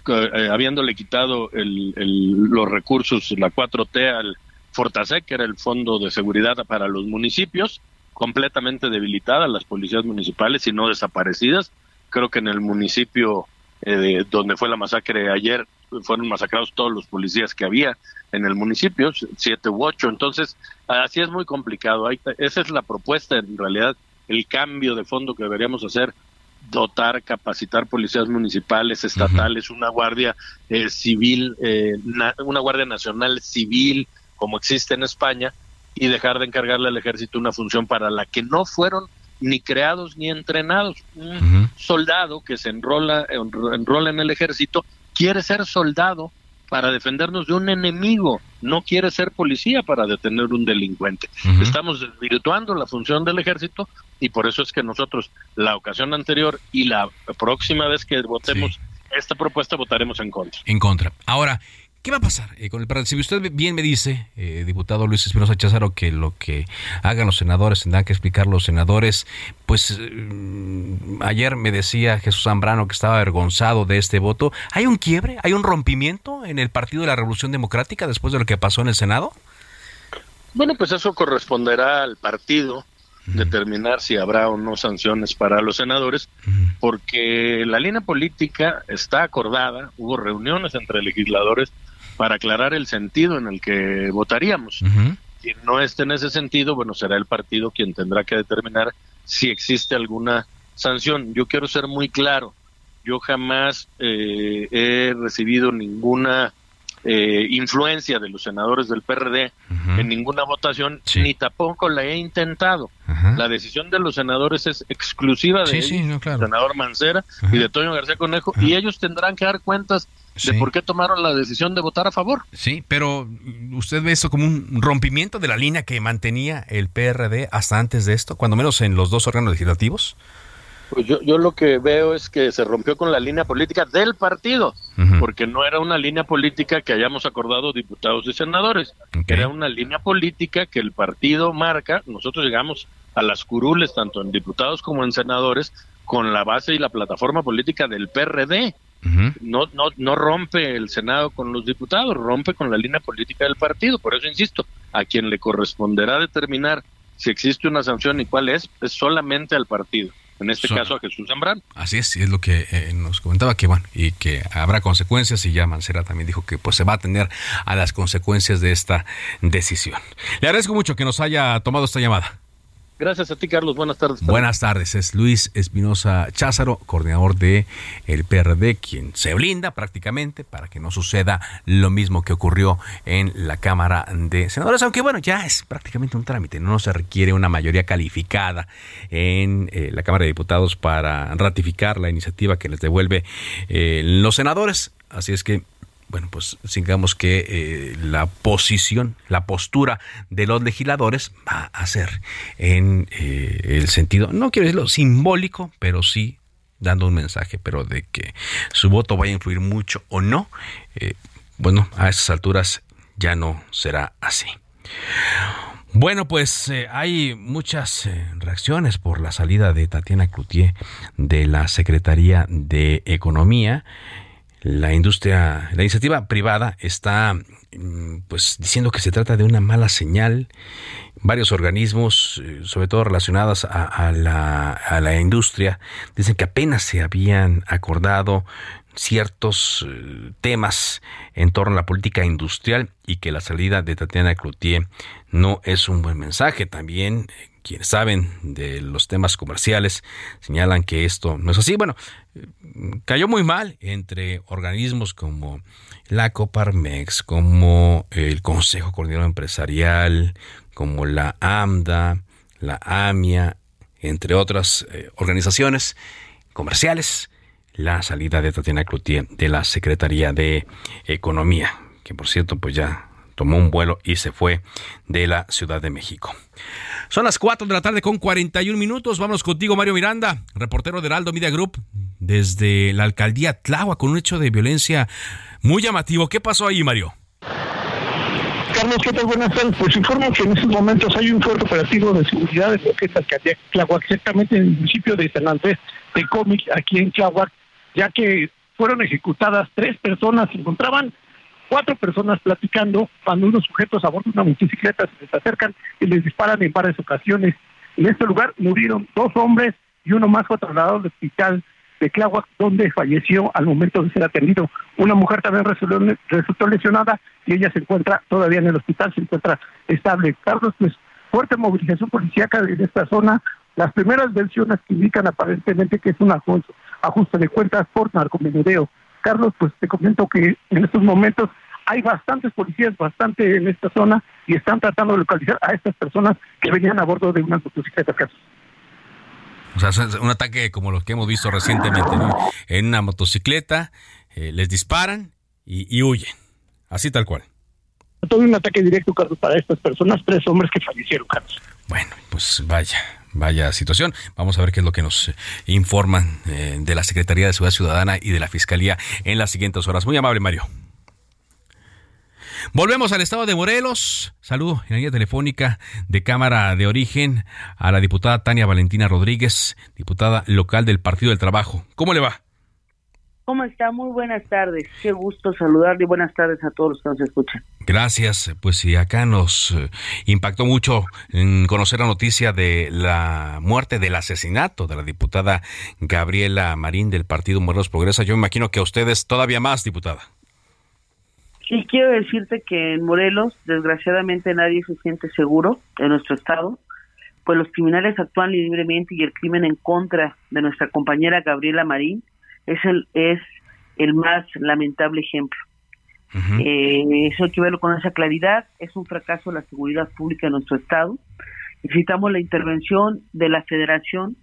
eh, habiéndole quitado el, los recursos, la 4T al Fortasec, que era el Fondo de Seguridad para los municipios, completamente debilitadas las policías municipales y no desaparecidas. Creo que en el municipio eh, donde fue la masacre ayer fueron masacrados todos los policías que había en el municipio, siete u ocho. Entonces, así es muy complicado. esa es la propuesta, en realidad, el cambio de fondo que deberíamos hacer dotar, capacitar policías municipales, estatales, una guardia eh, civil, eh, una guardia nacional civil, como existe en España, y dejar de encargarle al ejército una función para la que no fueron ni creados ni entrenados. Un soldado que se enrola, enrola en el ejército quiere ser soldado para defendernos de un enemigo, no quiere ser policía para detener un delincuente. Estamos desvirtuando la función del ejército y por eso es que nosotros la ocasión anterior y la próxima vez que votemos esta propuesta votaremos en contra. En contra. Ahora, ¿Qué va a pasar eh, con el PRD? Si usted bien me dice, eh, diputado Luis Espinosa Cházaro, que lo que hagan los senadores tendrán que explicar los senadores, pues mm, ayer me decía Jesús Zambrano que estaba avergonzado de este voto. ¿Hay un quiebre? ¿Hay un rompimiento en el Partido de la Revolución Democrática después de lo que pasó en el Senado? Bueno, pues eso corresponderá al partido determinar si habrá o no sanciones para los senadores, porque la línea política está acordada, hubo reuniones entre legisladores para aclarar el sentido en el que votaríamos. Quien no esté en ese sentido, bueno, será el partido quien tendrá que determinar si existe alguna sanción. Yo quiero ser muy claro, yo jamás eh, he recibido ninguna eh, influencia de los senadores del PRD en ninguna votación, ni tampoco la he intentado. La decisión de los senadores es exclusiva de senador Mancera y de Toño García Conejo, y ellos tendrán que dar cuentas de por qué tomaron la decisión de votar a favor. Sí, pero ¿usted ve eso como un rompimiento de la línea que mantenía el PRD hasta antes de esto, cuando menos en los dos órganos legislativos? Pues yo, yo lo que veo es que se rompió con la línea política del partido, porque no era una línea política que hayamos acordado diputados y senadores, era una línea política que el partido marca, nosotros llegamos a las curules, tanto en diputados como en senadores, con la base y la plataforma política del PRD. No, no, no rompe el Senado con los diputados, rompe con la línea política del partido. Por eso insisto, a quien le corresponderá determinar si existe una sanción y cuál es, es solamente al partido en este caso a Jesús Zambrano. Así es, es lo que eh, nos comentaba que bueno, y que habrá consecuencias y ya Mancera también dijo que pues se va a atender a las consecuencias de esta decisión. Le agradezco mucho que nos haya tomado esta llamada. Gracias a ti, Carlos. Buenas tardes. Buenas tardes. Es Luis Espinosa Cházaro, coordinador de el PRD, quien se blinda prácticamente para que no suceda lo mismo que ocurrió en la Cámara de Senadores, aunque bueno, ya es prácticamente un trámite, no se requiere una mayoría calificada en eh, la Cámara de Diputados para ratificar la iniciativa que les devuelve eh, los senadores. Así es que bueno, pues digamos que eh, la posición, la postura de los legisladores va a ser en eh, el sentido, no quiero decirlo simbólico, pero sí dando un mensaje, pero de que su voto vaya a influir mucho o no, eh, bueno, a esas alturas ya no será así. Bueno, pues hay muchas reacciones por la salida de Tatiana Cloutier de la Secretaría de Economía la industria, la iniciativa privada está mm, pues diciendo que se trata de una mala señal. Varios organismos, eh, sobre todo relacionados a, la, a la industria, dicen que apenas se habían acordado ciertos eh, temas en torno a la política industrial y que la salida de Tatiana Cloutier no es un buen mensaje. También eh, quienes saben de los temas comerciales señalan que esto no es así. Bueno, cayó muy mal entre organismos como la Coparmex, como el Consejo Coordinador Empresarial, como la AMDA, la AMIA, entre otras eh, organizaciones comerciales, la salida de Tatiana Cloutier de la Secretaría de Economía, que por cierto pues ya tomó un vuelo y se fue de la Ciudad de México. Son las 4 de la tarde con 41 minutos. Vamos contigo, Mario Miranda, reportero de Heraldo Media Group, desde la alcaldía Tláhuac, con un hecho de violencia muy llamativo. ¿Qué pasó ahí, Mario? Carlos, ¿qué tal? Buenas tardes. Pues informo que en estos momentos hay un fuerte operativo de seguridad en lo que alcaldía Tláhuac, exactamente en el municipio de San Andrés de Cómic, aquí en Tláhuac, ya que fueron ejecutadas tres personas, se encontraban cuatro personas platicando cuando unos sujetos a bordo de una motocicleta se les acercan y les disparan en varias ocasiones. En este lugar murieron dos hombres y uno más fue trasladado al hospital de Tláhuac, donde falleció al momento de ser atendido. Una mujer también resultó, lesionada y ella se encuentra todavía en el hospital, se encuentra estable. Carlos, pues fuerte movilización policíaca en esta zona. Las primeras versiones que indican aparentemente que es un ajuste de cuentas por narcomenudeo. Carlos, pues te comento que en estos momentos hay bastantes policías, bastante en esta zona, y están tratando de localizar a estas personas que venían a bordo de una motocicleta. O sea, es un ataque como los que hemos visto recientemente, ¿no? En una motocicleta, eh, les disparan y, huyen. Así tal cual. Todo un ataque directo, Carlos, para estas personas, tres hombres que fallecieron, Carlos. Bueno, pues vaya, vaya situación. Vamos a ver qué es lo que nos informan eh, de la Secretaría de Seguridad Ciudadana y de la Fiscalía en las siguientes horas. Muy amable, Mario. Volvemos al estado de Morelos. Saludo en la línea telefónica de Cámara de Origen a la diputada Tania Valentina Rodríguez, diputada local del Partido del Trabajo. ¿Cómo le va? ¿Cómo está? Muy buenas tardes. Qué gusto saludarle y buenas tardes a todos los que nos escuchan. Gracias. Pues sí, acá nos eh, impactó mucho en conocer la noticia de la muerte, del asesinato de la diputada Gabriela Marín del Partido Morelos Progresa. Yo me imagino que a ustedes todavía más, diputada. Y quiero decirte que en Morelos, desgraciadamente, nadie se siente seguro en nuestro estado, pues los criminales actúan libremente y el crimen en contra de nuestra compañera Gabriela Marín es el, es el más lamentable ejemplo. eh, eso hay que verlo con esa claridad. Es un fracaso la seguridad pública en nuestro Estado. Necesitamos la intervención de la Federación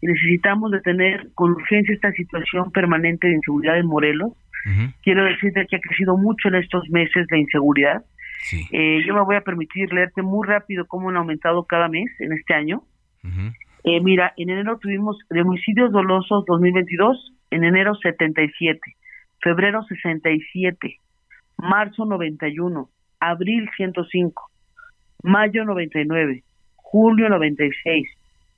y necesitamos detener con urgencia esta situación permanente de inseguridad en Morelos. Quiero decirte que ha crecido mucho en estos meses la inseguridad. Eh, yo me voy a permitir leerte muy rápido cómo han aumentado cada mes en este año. Eh, mira, en enero tuvimos de homicidios dolosos 2022, en enero 77, febrero 67, marzo 91, abril 105, mayo 99, julio 96,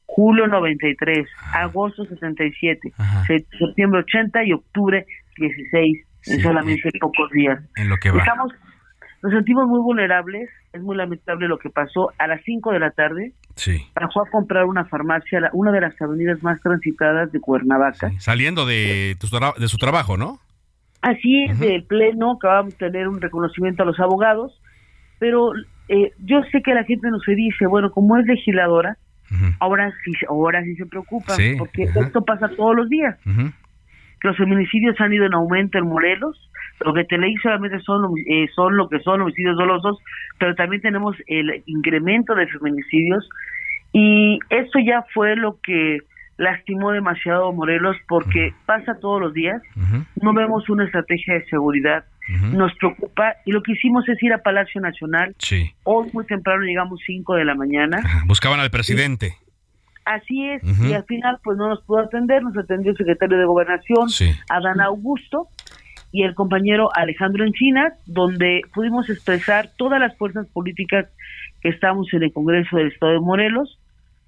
julio 93, agosto 67, septiembre 80 y octubre 16, en solamente pocos días. En lo que va. Estamos, nos sentimos muy vulnerables, es muy lamentable lo que pasó. A las 5 de la tarde Sí. bajó a comprar una farmacia, una de las avenidas más transitadas de Cuernavaca. Saliendo de, tu de su trabajo, ¿no? Así es, del Pleno, acabamos de tener un reconocimiento a los abogados, pero eh, yo sé que la gente no se dice, bueno, como es legisladora, ahora sí, ahora sí se preocupa, Sí, porque esto pasa todos los días. Los feminicidios han ido en aumento en Morelos, lo que te leí solamente son, eh, son lo que son homicidios dolosos, pero también tenemos el incremento de feminicidios y eso ya fue lo que lastimó demasiado a Morelos porque pasa todos los días, no vemos una estrategia de seguridad, nos preocupa y lo que hicimos es ir a Palacio Nacional, Sí. hoy muy temprano llegamos 5 de la mañana, Buscaban al presidente. Así es, y al final pues no nos pudo atender, nos atendió el secretario de Gobernación, Sí. Adán Augusto, y el compañero Alejandro Encinas, donde pudimos expresar todas las fuerzas políticas que estamos en el Congreso del Estado de Morelos.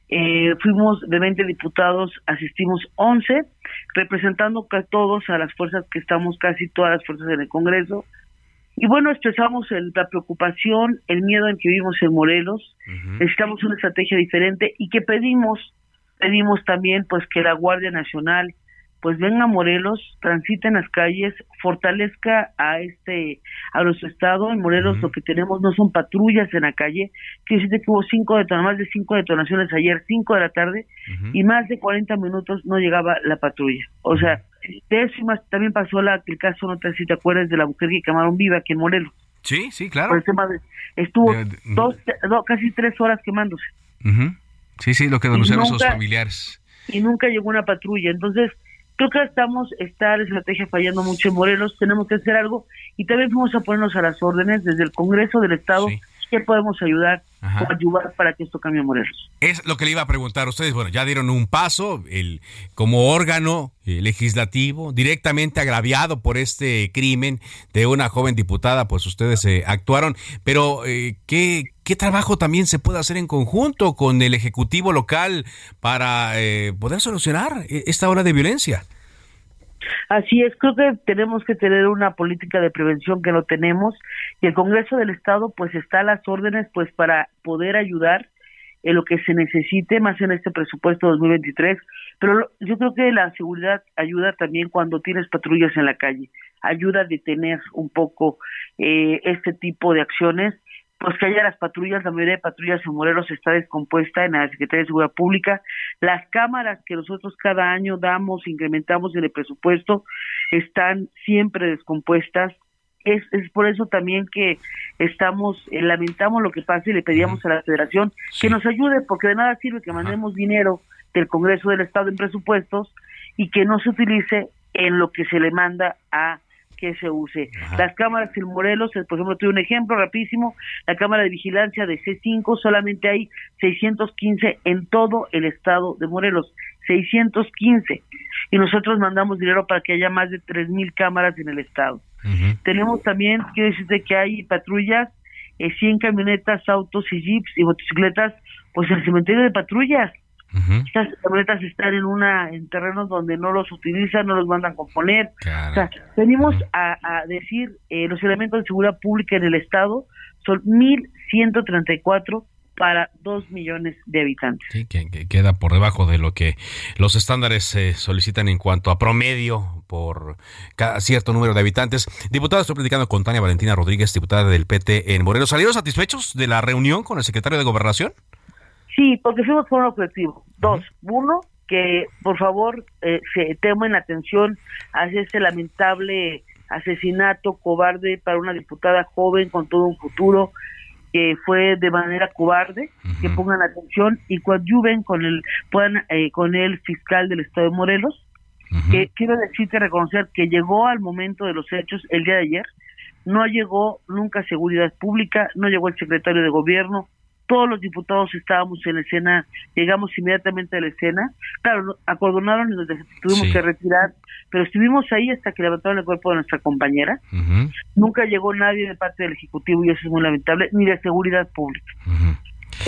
Eh, fuimos de 20 diputados, asistimos 11, representando a todos, a las fuerzas que estamos, casi todas las fuerzas en el Congreso. Y bueno, expresamos el- la preocupación, el miedo en que vivimos en Morelos. Necesitamos una estrategia diferente y que pedimos, pedimos también pues que la Guardia Nacional pues venga a Morelos, transite en las calles, fortalezca a este, a nuestro estado. En Morelos lo que tenemos no son patrullas en la calle. Quiere decir que hubo cinco detonaciones, más de cinco detonaciones ayer, cinco de la tarde, y más de 40 minutos no llegaba la patrulla. O sea, más, también pasó la, el caso, no sé si te acuerdas, de la mujer que quemaron viva aquí en Morelos. Sí, sí, Por claro. el tema de- estuvo De- de- dos, dos- casi tres horas quemándose. Sí, sí, lo que denunciaron sus familiares. y nunca llegó una patrulla. Entonces, creo que estamos, está la estrategia fallando mucho en Morelos, tenemos que hacer algo y también vamos a ponernos a las órdenes desde el Congreso del Estado, ¿qué podemos ayudar ayudar para que esto cambie Morelos? Es lo que le iba a preguntar a ustedes. Bueno, ya dieron un paso el, como órgano eh, legislativo directamente agraviado por este crimen de una joven diputada, pues ustedes eh, actuaron. Pero, eh, ¿qué, ¿qué trabajo también se puede hacer en conjunto con el Ejecutivo local para eh, poder solucionar esta ola de violencia? Así es, creo que tenemos que tener una política de prevención que no tenemos y el Congreso del Estado pues está a las órdenes pues para poder ayudar en lo que se necesite más en este presupuesto 2023, pero yo creo que la seguridad ayuda también cuando tienes patrullas en la calle, ayuda a detener un poco eh, este tipo de acciones pues que haya las patrullas, la mayoría de patrullas en Morelos está descompuesta en la Secretaría de Seguridad Pública. Las cámaras que nosotros cada año damos, incrementamos en el presupuesto, están siempre descompuestas. Es, es por eso también que estamos, eh, lamentamos lo que pasa y le pedíamos a la federación que nos ayude, porque de nada sirve que mandemos dinero del Congreso del Estado en presupuestos y que no se utilice en lo que se le manda a que se use. Las cámaras en Morelos, eh, por ejemplo, tuve un ejemplo rapidísimo, la cámara de vigilancia de C5 solamente hay 615 en todo el estado de Morelos, 615. Y nosotros mandamos dinero para que haya más de 3.000 cámaras en el estado. Tenemos también, quiero decirte que hay patrullas, eh, 100 camionetas, autos y jeeps y motocicletas, pues en el cementerio de patrullas. Estas camionetas están en una en terrenos donde no los utilizan, no los mandan a componer. O sea, venimos a, a decir, eh, los elementos de seguridad pública en el Estado son 1.134 para 2 millones de habitantes. Sí, que, que queda por debajo de lo que los estándares eh, solicitan en cuanto a promedio por cada cierto número de habitantes. Diputada, estoy platicando con Tania Valentina Rodríguez, diputada del PT en Morelos. ¿Salieron satisfechos de la reunión con el secretario de Gobernación? Sí, porque fuimos por un objetivo. Dos, uno, que por favor eh, se tomen atención hacia este lamentable asesinato cobarde para una diputada joven con todo un futuro que fue de manera cobarde, que pongan atención y coadyuven con el puedan eh, con el fiscal del estado de Morelos, que quiero decirte reconocer que llegó al momento de los hechos el día de ayer, no llegó nunca seguridad pública, no llegó el secretario de gobierno, todos los diputados estábamos en la escena, llegamos inmediatamente a la escena, claro, acordonaron y nos tuvimos que retirar, pero estuvimos ahí hasta que levantaron el cuerpo de nuestra compañera, nunca llegó nadie de parte del Ejecutivo y eso es muy lamentable, ni de seguridad pública.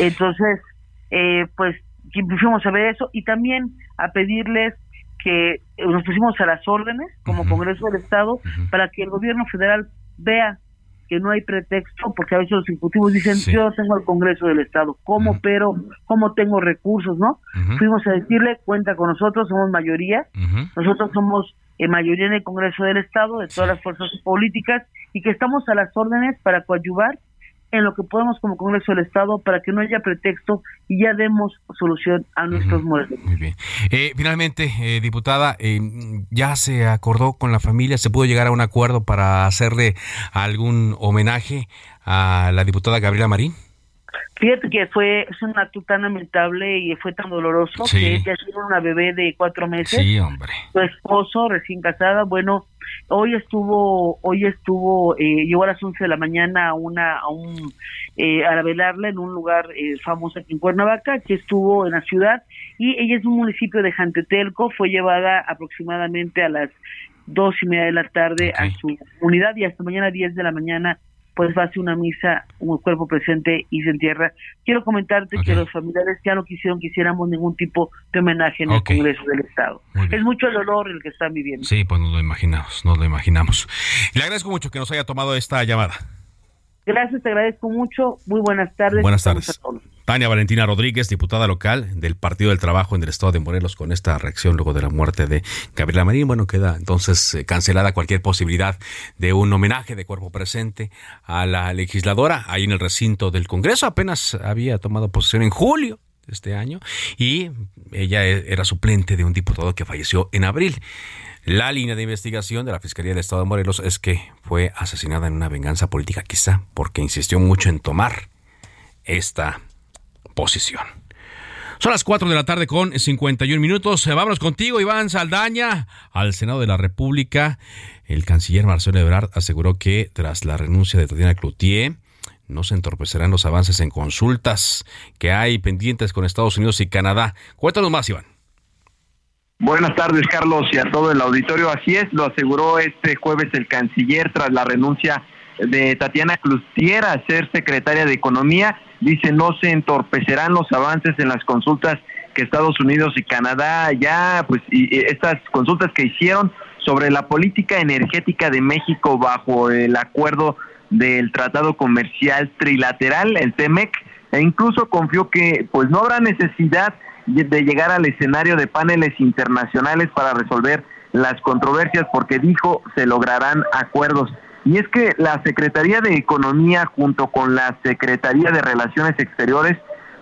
Entonces, eh, pues fuimos a ver eso y también a pedirles que nos pusimos a las órdenes como Congreso del Estado para que el gobierno federal vea que no hay pretexto, porque a veces los ejecutivos dicen, yo tengo el Congreso del Estado, ¿cómo pero, cómo tengo recursos, no? Fuimos a decirle, cuenta con nosotros, somos mayoría, nosotros somos eh, mayoría en el Congreso del Estado, de todas las fuerzas políticas, y que estamos a las órdenes para coadyuvar en lo que podemos como Congreso del Estado para que no haya pretexto y ya demos solución a nuestros muertos. Muy bien. Eh, finalmente, eh, diputada, eh, ¿ya se acordó con la familia? ¿Se pudo llegar a un acuerdo para hacerle algún homenaje a la diputada Gabriela Marín? Fíjate que fue es un acto tan lamentable y fue tan doloroso que ella tiene una bebé de cuatro meses. Sí, hombre. Su esposo, recién casada, bueno, hoy estuvo, hoy estuvo, eh, llegó a las 11 de la mañana a una, a un, eh, a velarla en un lugar eh, famoso aquí en Cuernavaca, que estuvo en la ciudad, y ella es un municipio de Jantetelco, fue llevada aproximadamente a las dos y media de la tarde a su unidad y hasta mañana 10 de la mañana pues va a ser una misa, un cuerpo presente y se entierra. Quiero comentarte que los familiares ya no quisieron que hiciéramos ningún tipo de homenaje en el Congreso del Estado. Es mucho el dolor el que están viviendo. Sí, pues nos lo imaginamos, nos lo imaginamos. Le agradezco mucho que nos haya tomado esta llamada. Gracias, te agradezco mucho. Muy buenas tardes. Buenas tardes. Tania Valentina Rodríguez, diputada local del Partido del Trabajo en el Estado de Morelos, con esta reacción luego de la muerte de Gabriela Marín. Bueno, queda entonces eh, cancelada cualquier posibilidad de un homenaje de cuerpo presente a la legisladora ahí en el recinto del Congreso. Apenas había tomado posesión en julio de este año y ella e, era suplente de un diputado que falleció en abril. La línea de investigación de la Fiscalía del Estado de Morelos es que fue asesinada en una venganza política, quizá porque insistió mucho en tomar esta posición. Son las 4 de la tarde con 51 minutos. Vámonos contigo, Iván Saldaña, al Senado de la República. El canciller Marcelo Ebrard aseguró que tras la renuncia de Tatiana Cloutier, no se entorpecerán los avances en consultas que hay pendientes con Estados Unidos y Canadá. Cuéntanos más, Iván. Buenas tardes, Carlos, y a todo el auditorio. Así es, lo aseguró este jueves el canciller tras la renuncia de Tatiana Cloutier a ser secretaria de Economía dice no se entorpecerán los avances en las consultas que Estados Unidos y Canadá ya, pues, y estas consultas que hicieron sobre la política energética de México bajo el acuerdo del Tratado Comercial Trilateral, el TEMEC, e incluso confió que pues no habrá necesidad de llegar al escenario de paneles internacionales para resolver las controversias porque dijo se lograrán acuerdos. Y es que la Secretaría de Economía junto con la Secretaría de Relaciones Exteriores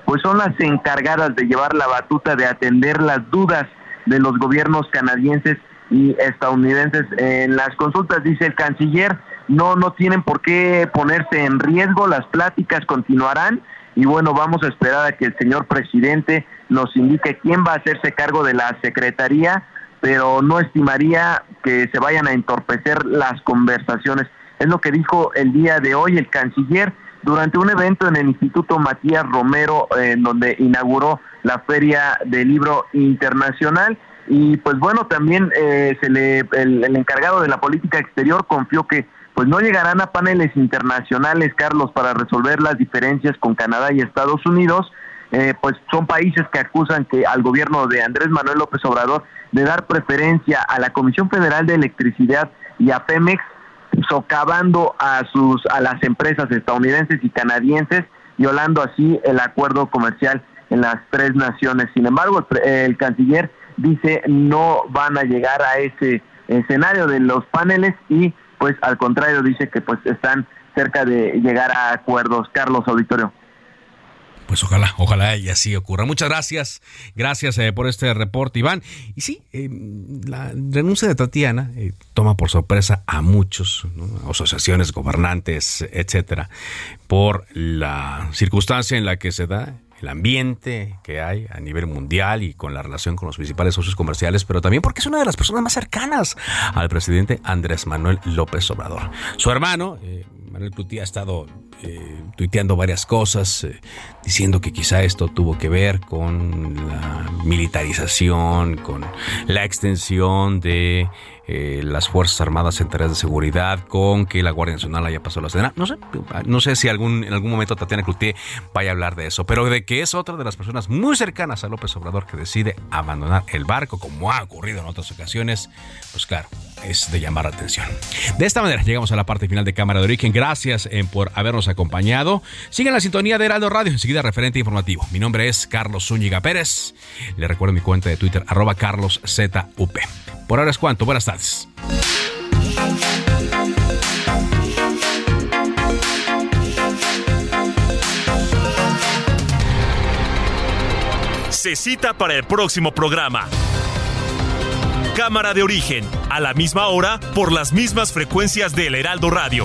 pues son las encargadas de llevar la batuta de atender las dudas de los gobiernos canadienses y estadounidenses en las consultas, dice el canciller, no no tienen por qué ponerse en riesgo, las pláticas continuarán y bueno, vamos a esperar a que el señor presidente nos indique quién va a hacerse cargo de la secretaría pero no estimaría que se vayan a entorpecer las conversaciones. Es lo que dijo el día de hoy el canciller durante un evento en el Instituto Matías Romero, en donde inauguró la Feria del Libro Internacional. Y pues bueno, también eh, se le, el, el encargado de la política exterior confió que pues no llegarán a paneles internacionales, Carlos, para resolver las diferencias con Canadá y Estados Unidos, eh, pues son países que acusan que al gobierno de Andrés Manuel López Obrador de dar preferencia a la Comisión Federal de Electricidad y a Pemex, socavando a sus a las empresas estadounidenses y canadienses, violando así el acuerdo comercial en las tres naciones. Sin embargo, el, el canciller dice no van a llegar a ese escenario de los paneles y pues al contrario dice que pues están cerca de llegar a acuerdos. Carlos Auditorio. Pues ojalá, ojalá y así ocurra. Muchas gracias, gracias eh, por este reporte, Iván. Y sí, eh, la renuncia de Tatiana eh, toma por sorpresa a muchos, asociaciones, gobernantes, etcétera, por la circunstancia en la que se da el ambiente que hay a nivel mundial y con la relación con los principales socios comerciales, pero también porque es una de las personas más cercanas al presidente Andrés Manuel López Obrador. Su hermano, eh, Manuel Clutía, ha estado eh, tuiteando varias cosas, eh, diciendo que quizá esto tuvo que ver con la militarización, con la extensión de eh, las Fuerzas Armadas en tareas de seguridad, con que la Guardia Nacional haya pasado la escena. No sé, no sé si en algún momento Tatiana Cloutier vaya a hablar de eso, pero de que es otra de las personas muy cercanas a López Obrador que decide abandonar el barco, como ha ocurrido en otras ocasiones, pues claro, es de llamar la atención. De esta manera llegamos a la parte final de Cámara de Origen. Gracias eh, por habernos acompañado. Sigan la sintonía de Heraldo Radio, enseguida referente informativo. Mi nombre es Carlos Zúñiga Pérez. Le recuerdo mi cuenta de Twitter, arroba carloszup. Por ahora es cuanto. Buenas tardes. Se cita para el próximo programa. Cámara de origen, a la misma hora, por las mismas frecuencias del Heraldo Radio.